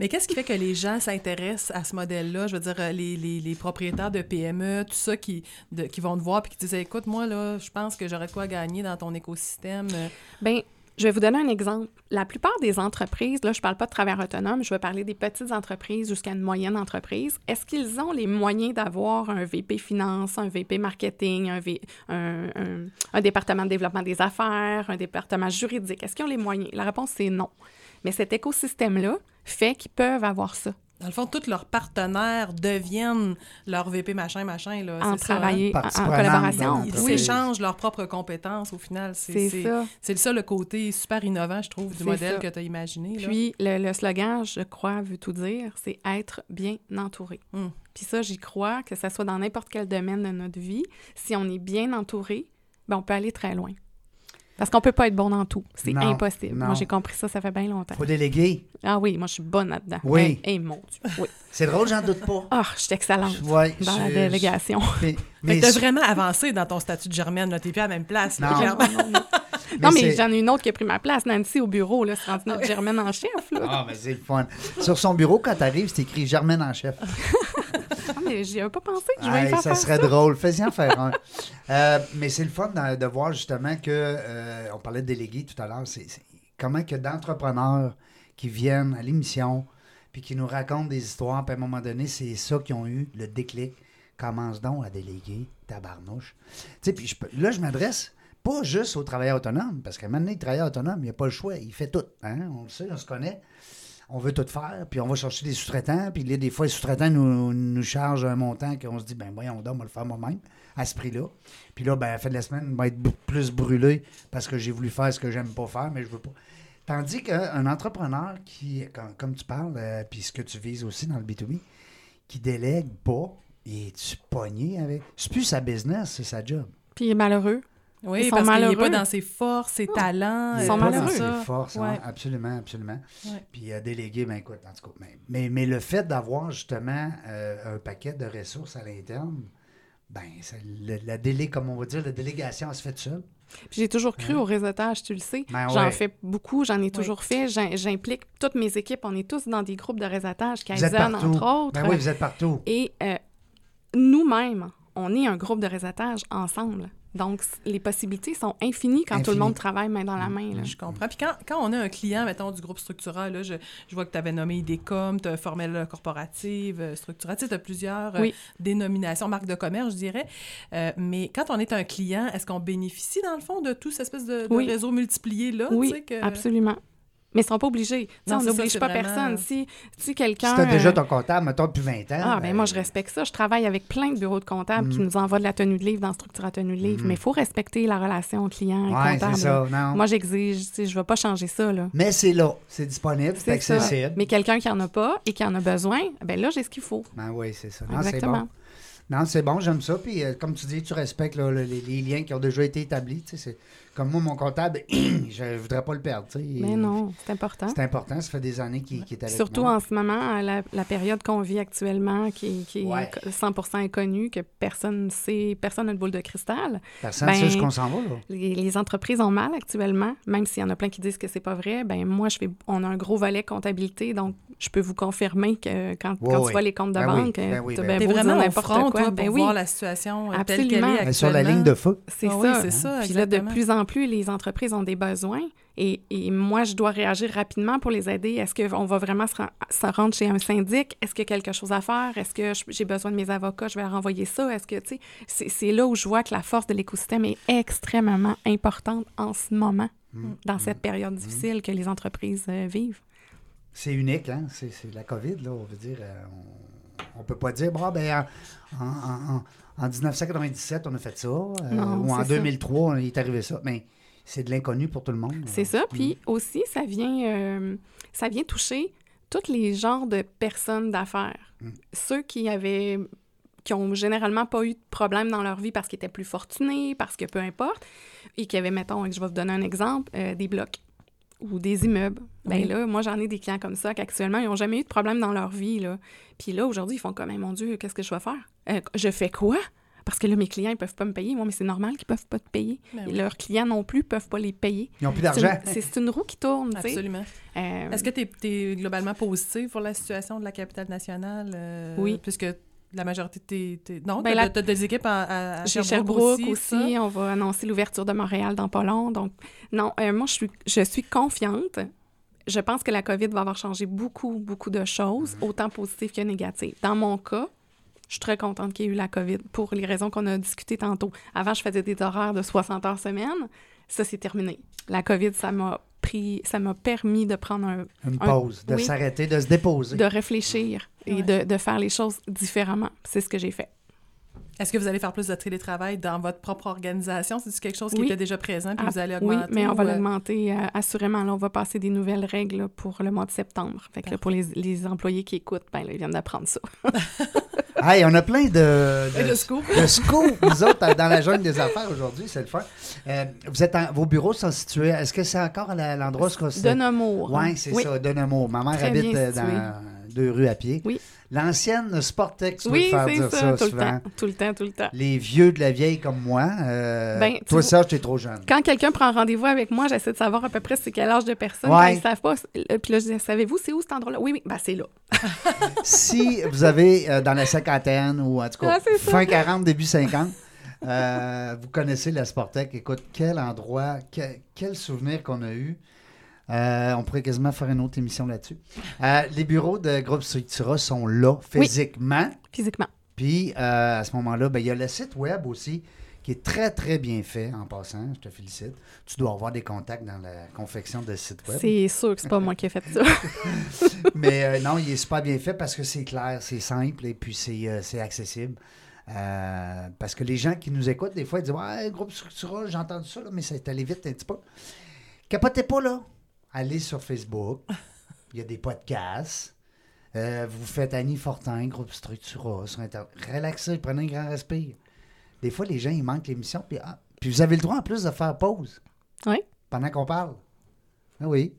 Mais qu'est-ce qui fait que les gens s'intéressent à ce modèle-là? Je veux dire, euh, les, les, les propriétaires de PME, tout ça, qui, de- qui vont te voir et qui te disent Écoute, moi, là, je pense que j'aurais de quoi gagner dans ton écosystème. Euh, Bien, je vais vous donner un exemple. La plupart des entreprises, là, je ne parle pas de travailleurs autonomes, je vais parler des petites entreprises jusqu'à une moyenne entreprise. Est-ce qu'ils ont les moyens d'avoir un VP finance, un VP marketing, un, un- un département de développement des affaires, un département juridique? Est-ce qu'ils ont les moyens? La réponse, c'est non. Mais cet écosystème-là fait qu'ils peuvent avoir ça, Dans le fond, tous leurs partenaires deviennent leur VP machin, machin. Là, en c'est ça, hein? travailler en, collaboration. Ils s'échangent leurs propres compétences au final. C'est ça. c'est ça le côté super innovant, je trouve, du modèle ça. que tu as imaginé. là. Puis le, le slogan, je crois, veut tout dire, c'est être bien entouré. Hmm. Puis ça, j'y crois, que ça soit dans n'importe quel domaine de notre vie, si on est bien entouré, ben on peut aller très loin. Parce qu'on peut pas être bon dans tout. C'est Non, impossible. non. Moi, j'ai compris ça, ça fait bien longtemps. faut déléguer. Ah oui, moi, je suis bonne là-dedans. Oui. Eh, eh, mon Dieu. Oui. C'est drôle, j'en doute pas. Ah, je suis excellente Ouais, dans la je- délégation. Mais, que t'as vraiment avancé dans ton statut de germaine. là. T'es plus à la même place. là, Non. *laughs* Mais Non, mais c'est- j'en ai une autre qui a pris ma place, Nancy, au bureau. Là, c'est rendu notre Germaine en chef. Là. Ah, mais c'est le fun. Sur son bureau, quand t'arrives, c'est écrit Germaine en chef. *laughs* Ah, mais j'y avais pas pensé. Je y faire ça serait drôle. Fais-y en *laughs* faire un. Euh, mais c'est le fun de, de voir justement que, euh, on parlait de délégués tout à l'heure, c'est comment que d'entrepreneurs qui viennent à l'émission puis qui nous racontent des histoires, puis à un moment donné, c'est ça qui ont eu le déclic. Commence donc à déléguer, tabarnouche. Tu sais, puis je peux- là, je m'adresse pas juste aux travailleurs autonomes, parce qu'à un moment donné, le travailleur autonome, il n'a pas le choix, il fait tout. Hein? On le sait, on se connaît on veut tout faire, puis on va chercher des sous-traitants, puis là, des fois, les sous-traitants nous, nous chargent un montant qu'on se dit, ben voyons donc, on va le faire moi-même, à ce prix-là. Puis là, ben, à la fin de la semaine, on va être plus brûlé parce que j'ai voulu faire ce que j'aime pas faire, mais je veux pas. Tandis qu'un entrepreneur qui, comme, tu parles, euh, puis ce que tu vises aussi dans le B2B, qui délègue pas, et tu pogné avec? C'est plus sa business, c'est sa job. Puis il est malheureux. Oui, Ils sont parce qu'il n'est pas dans ses forces, ses talents. Ils euh, sont pas malheureux. dans ses forces, hein, absolument, absolument. Ouais. Puis euh, déléguer, ben écoute, en tout cas, mais, mais, mais le fait d'avoir justement euh, un paquet de ressources à l'interne, ben ça- le- la délai, comme on va dire, la délégation, elle se fait seule. Puis j'ai toujours cru au réseautage, tu le sais. Ben j'en ouais. fais beaucoup, j'en ai toujours fait. J'im- J'implique toutes mes équipes. On est tous dans des groupes de réseautage, Kaizen, partout. entre autres. Ben oui, vous êtes partout. Et euh, nous-mêmes, on est un groupe de réseautage ensemble. Donc, les possibilités sont infinies quand tout le monde travaille main dans la main. là. Je comprends. Puis quand, quand on a un client, mettons, du groupe Structura, là, je, je vois que tu avais nommé IDECOM, tu as Formel Corporative, euh, Structura, tu sais, as plusieurs euh, dénominations, marques de commerce, je dirais. Euh, mais quand on est un client, est-ce qu'on bénéficie, dans le fond, de tout cette espèce de, de Oui. réseau multiplié-là? Oui, tu sais, que... absolument. Mais ils ne sont pas obligés. Non, on n'oblige pas vraiment- personne. Si, si Si quelqu'un... tu as déjà euh, ton comptable, mettons, depuis 20 ans. Ah, ben moi, je respecte ça. Je travaille avec plein de bureaux de comptables qui Mm. nous envoient de la tenue de livre dans Structura Tenue de livre. Mm. Mais il faut respecter la relation client et Ouais, comptable. ça. Non. Moi, j'exige, je ne vais pas changer ça. Là. Mais c'est là, c'est disponible, c'est ça. accessible. Mais quelqu'un qui en a pas et qui en a besoin, ben là, j'ai ce qu'il faut. Ben oui, c'est ça. Non, Exactement. bon. Non, c'est bon, j'aime ça. Puis, euh, comme tu dis, tu respectes là, le- les, les liens qui ont déjà été établis. tu sais, c'est- Comme moi, mon comptable, *clears throat* je ne voudrais pas le perdre. tu. Mais non, c'est important. C'est important, ça fait des années qu'il est avec Surtout moi. en ce moment, la, la période qu'on vit actuellement, qui, qui Ouais. est 100% inconnue, que personne ne sait, personne n'a de boule de cristal. Personne ne ben, sait ce qu'on s'en va. Là. Les, les entreprises ont mal actuellement, même s'il y en a plein qui disent que c'est pas vrai. Ben moi, je fais, on a un gros volet comptabilité, donc je peux vous confirmer que quand, Oui, quand oui. tu vois les comptes de Ben oui, banque, ben oui, ben bien T'es beau vraiment n'importe front, quoi. toi, ben pour oui, voir la situation euh, telle qu'elle est Absolument. actuellement. Mais sur la ligne de feu. c'est Ah ça. oui, c'est ça, Puis là, de plus en plus, les entreprises ont des besoins et, et moi, je dois réagir rapidement pour les aider. Est-ce qu'on va vraiment se, ren- se rendre chez un syndic? Est-ce qu'il y a quelque chose à faire? Est-ce que j'ai besoin de mes avocats? Je vais leur envoyer ça? Est-ce que, tu sais, c'est- là où je vois que la force de l'écosystème est extrêmement importante en ce moment, Mm. dans cette période difficile que les entreprises euh, vivent. C'est unique, hein? C'est c'est la COVID, là. On veut dire, euh, on, on peut pas dire, bon, ben, en, en- en- en 1997, on a fait ça. euh, ou en c'est ça. 2003, il est arrivé ça. Mais c'est de l'inconnu pour tout le monde. C'est ça. Puis aussi, ça vient, euh, ça vient toucher tous les genres de personnes d'affaires. Mm. Ceux qui avaient qui ont généralement pas eu de problème dans leur vie parce qu'ils étaient plus fortunés, parce que peu importe, et qui avaient, mettons, je vais vous donner un exemple, euh, des blocs ou des immeubles. Ben Oui. là, moi, j'en ai des clients comme ça qu'actuellement, ils n'ont jamais eu de problème dans leur vie, là. Puis là, aujourd'hui, ils font comme, Eh, mon Dieu, qu'est-ce que je vais faire? Euh, je fais quoi? Parce que là, mes clients, ils peuvent pas me payer. Moi, mais c'est normal qu'ils peuvent pas te payer. Ben oui. leurs clients non plus peuvent pas les payer. Ils n'ont plus d'argent. C'est une roue qui tourne. Absolument. Euh, Est-ce que tu es, globalement positif pour la situation de la capitale nationale? euh, Oui. Puisque la majorité de tes... tes- Non, Ben, t'as la- t'as des équipes à, à- à Chez Sherbrooke, Sherbrooke aussi, on va annoncer l'ouverture de Montréal dans pas long. Donc, non, euh, moi, je suis, je suis confiante. Je pense que la COVID va avoir changé beaucoup, beaucoup de choses, autant positives que négatives. Dans mon cas, je suis très contente qu'il y ait eu la COVID pour les raisons qu'on a discutées tantôt. Avant, je faisais des horaires de 60 heures semaine. Ça, c'est terminé. La COVID, ça m'a pris, ça m'a permis de prendre un, Une un- pause, de oui. s'arrêter, de se déposer. de réfléchir et Ouais. de, de faire les choses différemment. C'est ce que j'ai fait. Est-ce que vous allez faire plus de télétravail dans votre propre organisation? C'est quelque chose qui Oui. était déjà présent puis Ah, vous allez oui, augmenter? mais on va ou, euh, l'augmenter euh, assurément. Là, on va passer des nouvelles règles là, pour le mois de septembre. Fait que là, pour les, les employés qui écoutent, ben, là, ils viennent d'apprendre ça. *laughs* Hey, on a plein de, de, le scoop? de scoops, nous autres, dans la jungle des affaires aujourd'hui, c'est le fun. Euh, vous êtes en- vos bureaux sont situés, est-ce que c'est encore à l'endroit où De c'est... Nemours. Oui, c'est Oui. ça, de Nemours. Ma mère Très habite situé. dans deux rues à pied. Oui. L'ancienne Sportex, Oui, faire c'est dire ça, ça, tout le temps. Tout le temps, tout le temps. Les vieux de la vieille comme moi, euh, Ben, toi, Serge, t'es trop jeune. Quand quelqu'un prend rendez-vous avec moi, j'essaie de savoir à peu près c'est quel âge de personne. Ouais. Quand ils savent pas, euh, puis là, je dis, savez-vous, c'est où cet endroit-là? Oui, oui, ben c'est là. *laughs* si vous avez euh, dans la cinquantaine ou en tout cas Ah, fin 40, début 50, euh, vous connaissez la Sportec. Écoute, quel endroit, que- quel souvenir qu'on a eu. Euh, on pourrait quasiment faire une autre émission là-dessus. Euh, les bureaux de Groupe Structura sont là Oui. physiquement. Physiquement. Puis euh, à ce moment-là, ben, il y a le site web aussi qui est très, très bien fait en passant. Je te félicite. Tu dois avoir des contacts dans la confection de site web. C'est sûr que c'est pas moi qui ai fait ça. *laughs* Mais non, il est super bien fait parce que c'est clair, c'est simple et puis c'est c'est accessible. Euh, parce que les gens qui nous écoutent, des fois, ils disent Ouais, groupe Structura, j'ai entendu ça, là, mais ça est allé vite un petit peu. Capotez pas, là. Allez sur Facebook. Il y a des podcasts. Euh, vous faites Annie Fortin, groupe Structura, sur Internet. Relaxez, prenez un grand respire. Des fois, les gens, ils manquent l'émission. Puis, ah, puis vous avez le droit en plus de faire pause. Oui. Pendant qu'on parle. Ah oui.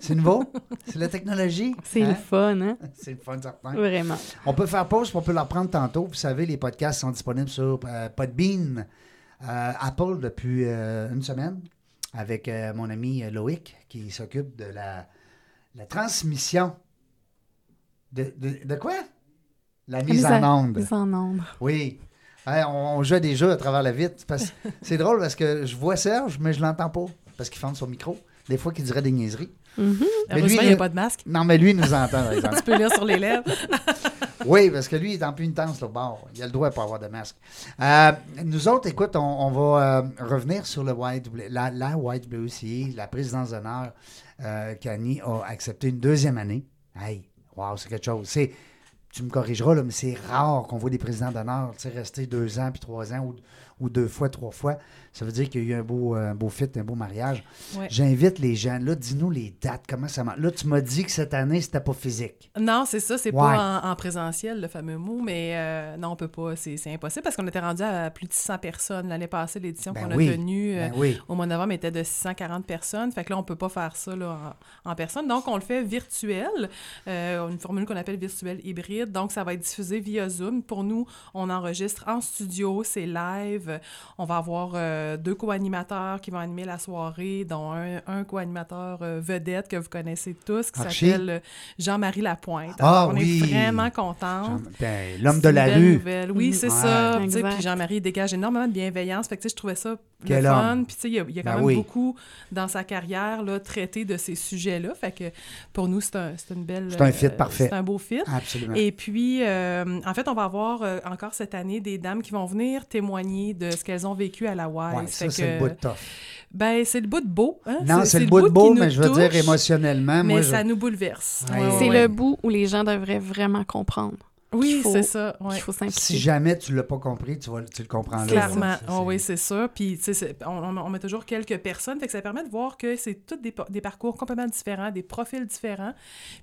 C'est nouveau. *laughs* C'est la technologie. C'est hein? le fun, hein? *laughs* C'est le fun, certain. Vraiment. On peut faire pause, puis on peut la reprendre tantôt. Vous savez, les podcasts sont disponibles sur euh, Podbean, euh, Apple depuis une semaine, avec euh, mon ami euh, Loïc, qui s'occupe de la, la transmission. De, de, de quoi? La mise en onde. Mise en onde. Oui. Hein, on, on joue à des jeux à travers la vitre. parce- *laughs* C'est drôle parce que je vois Serge, mais je l'entends pas. Parce qu'il ferme son micro. Des fois, qu'il dirait des niaiseries. Mhm. Mais lui, il n'y a pas de masque. Non, mais lui, il nous entend, par *laughs* exemple. Tu peux lire sur les lèvres. *laughs* Oui, parce que lui, il est en pénitence, là, bord. Il a le droit de pas avoir de masque. Euh, nous autres, écoute, on, va euh, revenir sur le YW, la, la YWCA, la présidence d'honneur euh, a accepté une deuxième année. Hey, wow, c'est quelque chose. C'est, tu me corrigeras, là, mais c'est rare qu'on voit des présidents d'honneur rester deux ans puis trois ans ou deux fois, trois fois. Ça veut dire qu'il y a eu un beau, un beau fit, un beau mariage. Ouais. J'invite les gens. Là, dis-nous les dates, comment ça marche. Là, tu m'as dit que cette année, c'était pas physique. Non, c'est ça, c'est Ouais. pas en, en présentiel, le fameux mot, mais euh, non, on peut pas, c'est impossible parce qu'on était rendu à plus de 600 personnes. L'année passée, l'édition Ben qu'on oui, a tenue euh, Ben oui. au mois de novembre était de 640 personnes. Fait que là, on peut pas faire ça là, en, en personne. Donc, on le fait virtuel, euh, une formule qu'on appelle virtuel hybride. Donc, ça va être diffusé via Zoom. Pour nous, on enregistre en studio, c'est live. On va avoir euh, deux co-animateurs qui vont animer la soirée, dont un, un co-animateur euh, vedette que vous connaissez tous, qui Archie. s'appelle euh, Jean-Marie Lapointe. Ah on oui. est vraiment contents. Jean- ben, L'homme de la rue. nouvelle. Oui, c'est Ouais. ça. Puis Jean-Marie dégage énormément de bienveillance. Fait que, tu sais, je trouvais ça Quel le fun. homme. Puis tu sais, il y a, y a quand Ben même oui. beaucoup dans sa carrière là, traité de ces sujets-là. Fait que pour nous, c'est un, c'est une belle... C'est un fit euh, parfait. C'est un beau fit. Absolument. Et puis, euh, en fait, on va avoir euh, encore cette année des dames qui vont venir témoigner de ce qu'elles ont vécu à la WISE. Ouais, Fait ça, c'est que, le bout de tough. Ben, c'est le bout de beau. hein? Non, c'est le bout de beau, mais je veux dire émotionnellement. Mais moi, je- ça nous bouleverse. Ouais. Ouais, ouais, C'est ouais. le bout où les gens devraient vraiment comprendre. Oui, c'est ça. ouais. qu'il faut si jamais tu l'as pas compris, tu, vas, tu le comprends là. Clairement. Oh oui, c'est ça. Puis, tu sais, c'est- on, on- on met toujours quelques personnes, fait que ça permet de voir que c'est tous des, pa- des parcours complètement différents, des profils différents.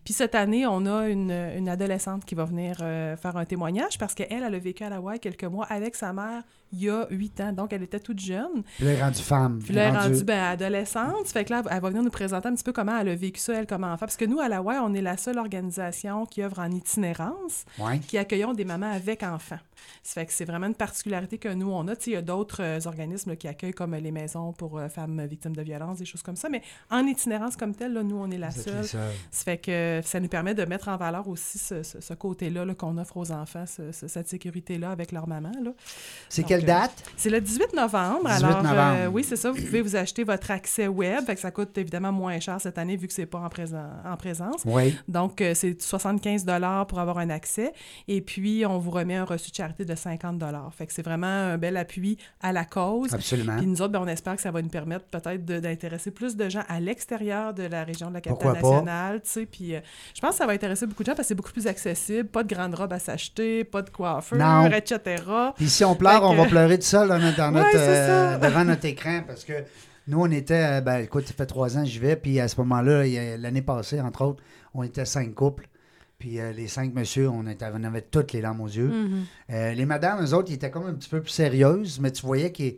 Puis cette année, on a une, une adolescente qui va venir euh, faire un témoignage parce qu'elle, elle a vécu à la Hawaï quelques mois avec sa mère il y a huit ans, donc elle était toute jeune. Puis là, elle est rendue femme. Puis là, elle est rendue- ben, adolescente. Fait que là, elle va venir nous présenter un petit peu comment elle a vécu ça, elle, comme enfant. Parce que nous, à la Hawaï, on est la seule organisation qui œuvre en itinérance Ouais. qui accueillons des mamans avec enfants. Ça fait que c'est vraiment une particularité que nous, on a. Tu sais, il y a d'autres euh, organismes là, qui accueillent comme euh, les maisons pour euh, femmes victimes de violences, des choses comme ça. Mais en itinérance comme telle, là, nous, on est la seule. Ça fait que ça nous permet de mettre en valeur aussi ce, ce- ce côté-là là, qu'on offre aux enfants, ce- ce- cette sécurité-là avec leur maman. C'est quelle date? C'est le 18 novembre. 18 alors, novembre. oui, c'est ça. Vous pouvez vous acheter votre accès web. Fait que ça coûte évidemment moins cher cette année vu que c'est pas en, présent, en présence. Oui. Donc, c'est 75 pour avoir un accès. Et puis, on vous remet un reçu de charité de 50 Fait que c'est vraiment un bel appui à la cause. Absolument. Puis nous autres, ben, on espère que ça va nous permettre peut-être d'intéresser plus de gens à l'extérieur de la région de la capitale Pourquoi nationale. tu sais. Puis euh, je pense que ça va intéresser beaucoup de gens parce que c'est beaucoup plus accessible. Pas de grande robe à s'acheter, pas de coiffeur, Non. etc. Puis si on pleure, que- on va pleurer tout seul dans notre, Ouais, euh, devant notre écran parce que nous, on était, euh, ben écoute, ça fait trois ans que j'y vais, puis à ce moment-là, l'année passée, entre autres, on était cinq couples. Puis euh, les cinq messieurs, on, était, on avait toutes les larmes aux yeux. Mhm. Euh, les madames, eux autres, ils étaient comme un petit peu plus sérieuses, mais tu voyais qu'ils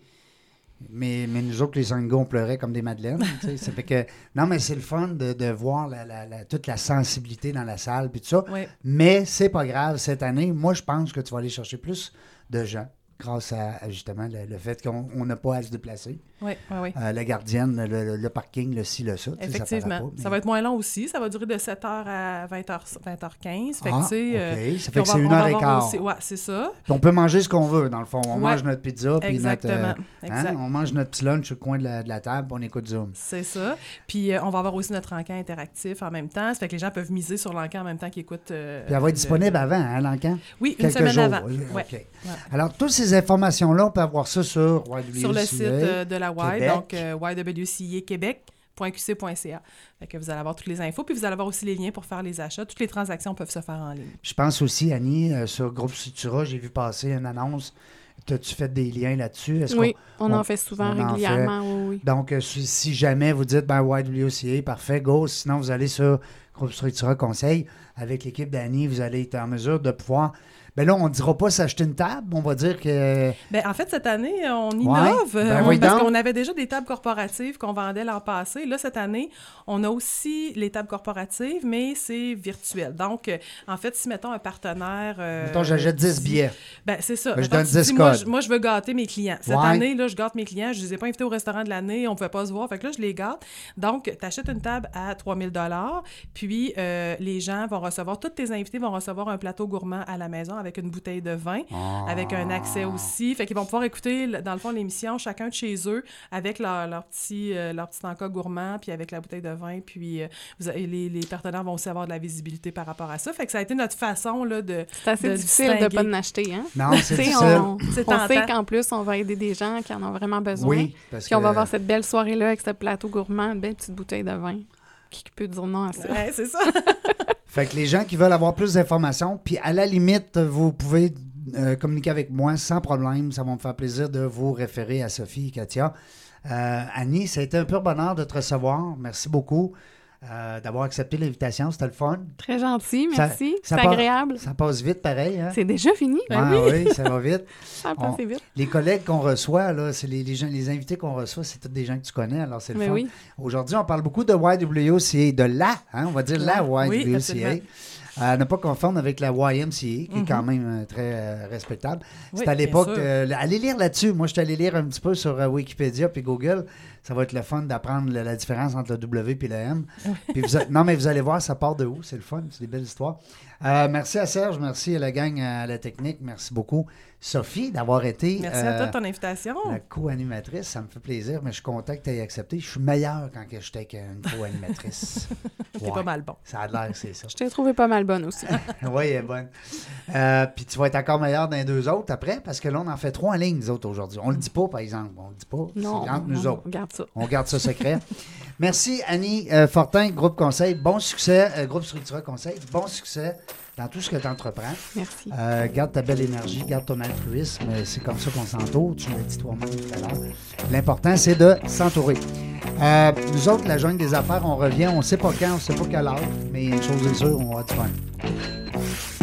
Mais, mais nous autres, les cinq gars, on pleurait comme des madeleines. ça fait que, non, mais c'est le fun de, de voir la- la- la- toute la sensibilité dans la salle puis tout ça. Oui. Mais c'est pas grave, cette année, moi, je pense que tu vas aller chercher plus de gens grâce à, à, justement le, le fait qu'on on n'a pas à se déplacer. Oui, oui, oui. Euh, la gardienne, le, le- le parking, le ci, le ça. Effectivement. Ça, va être moins long aussi. Ça va durer de 7h à 20h, 20h15. Fait que, Ah, euh. Ça fait que c'est une heure et quart. Ouais, c'est ça. Puis on peut manger ce qu'on veut, dans le fond. On Ouais. mange notre pizza, puis notre. Exactement. euh, hein, on mange notre petit lunch le coin de la, de la table, puis on écoute Zoom. C'est ça. Puis on va avoir aussi notre encan interactif en même temps. Ça fait que les gens peuvent miser sur l'encan en même temps qu'ils écoutent. Puis elle va être le- disponible avant, hein, l'encan? Oui, une semaine jours. avant. Oui, Ouais. OK. Alors, toutes ces informations-là, on peut avoir ça sur YWCA. Sur le site euh, de la Y, Québec. donc euh, ywcaquebec.qc.ca. Fait que vous allez avoir toutes les infos, puis vous allez avoir aussi les liens pour faire les achats. Toutes les transactions peuvent se faire en ligne. Je pense aussi, Annie, euh, sur Groupe Sutura, j'ai vu passer une annonce. As-tu fait des liens là-dessus? Est-ce Oui, qu'on- on, on- en fait? souvent régulièrement, oui, oui. Donc, euh, si, si jamais vous dites, ben, YWCA, parfait, go. Sinon, vous allez sur Groupe Structura Conseil. Avec l'équipe d'Annie, vous allez être en mesure de pouvoir. Ben là, on ne dira pas s'acheter une table. On va dire que. Ben, en fait, cette année, on Ouais. innove. Ben, euh, on- parce qu'on avait déjà des tables corporatives qu'on vendait l'an passé. Là, cette année, on a aussi les tables corporatives, mais c'est virtuel. Donc, euh, en fait, si, mettons, un partenaire... euh, Mettons, j'achète 10 dit- billets. Ben, c'est ça. Ben, je donne si- 10 si moi, je, moi, je veux gâter mes clients. Cette Ouais. année, là, je gâte mes clients. Je ne les ai pas invités au restaurant de l'année. On ne pouvait pas se voir. Fait que là, je les gâte. Donc, tu achètes une table à 3000 Puis, euh, les gens vont recevoir, tous tes invités vont recevoir un plateau gourmand à la maison avec une bouteille de vin, avec un accès aussi. Fait qu'ils vont pouvoir écouter, dans le fond, l'émission, chacun de chez eux, avec leur, leur petit, euh, leur petit encas gourmand, puis avec la bouteille de vin. Puis, euh, vous avez- les, les partenaires vont aussi avoir de la visibilité par rapport à ça. Fait que ça a été notre façon, là, de... C'est assez de difficile de ne distinguer. pas en acheter, hein? Non, c'est *laughs* difficile. on, C'est on sait qu'en plus, on va aider des gens qui en ont vraiment besoin. Oui, parce Puis on va que- avoir cette belle soirée-là avec ce plateau gourmand, une belle petite bouteille de vin. Qui peut dire non à ça? Ouais, c'est ça. *laughs* Fait que les gens qui veulent avoir plus d'informations, puis à la limite, vous pouvez euh, communiquer avec moi sans problème. Ça va me faire plaisir de vous référer à Sophie et Katia. Euh, Annie, ça a été un pur bonheur de te recevoir. Merci beaucoup euh, d'avoir accepté l'invitation. C'était le fun. Très gentil, merci. C'est agréable. Ça passe vite, pareil. Hein? C'est déjà fini? Ouais, oui, ça va vite. *laughs* Ça passé vite. Les collègues qu'on reçoit, là, c'est les, les gens, les invités qu'on reçoit, c'est tous des gens que tu connais, alors c'est le Mais fun. oui. Aujourd'hui, on parle beaucoup de YWCA, de la, hein, on va dire la YWCA. à ne pas confondre avec la YMCA, qui est quand même euh, très euh, respectable. Oui, c'est à l'époque. euh, allez lire là-dessus. Moi, je suis allé lire un petit peu sur euh, Wikipédia puis Google. Ça va être le fun d'apprendre la, la différence entre le W et le M. Puis vous a- non, mais vous allez voir, ça part de où? C'est le fun, c'est des belles histoires. Euh, merci à Serge, merci à la gang à la technique, merci beaucoup. Sophie, d'avoir été Merci à toi euh, de ton invitation. la co-animatrice. Ça me fait plaisir, mais je suis content que tu aies accepté. Je suis meilleur quand que j'étais avec une co-animatrice. *laughs* T'es Ouais, pas mal bon. Ça a l'air, c'est ça. Je t'ai trouvé pas mal bonne aussi. *laughs* oui, elle est bonne. Euh, puis tu vas être encore meilleur dans les deux autres après, parce que là, on en fait trois en ligne, nous autres, aujourd'hui. On le dit pas, par exemple. On le dit pas. Non, C'est entre nous on autres. regarde ça. On garde ça secret. Merci, Annie euh, Fortin, Groupe Conseil. Bon succès, euh, Groupe Structura Conseil. Bon succès dans tout ce que tu entreprends. Merci. Euh, garde ta belle énergie, garde ton altruisme. C'est comme ça qu'on s'entoure. Tu l'as dit toi-même tout à l'heure. L'important, c'est de s'entourer. Nous autres, la jungle des affaires, on revient. On ne sait pas quand, on ne sait pas quelle heure, mais une chose est sûre, on va du fun.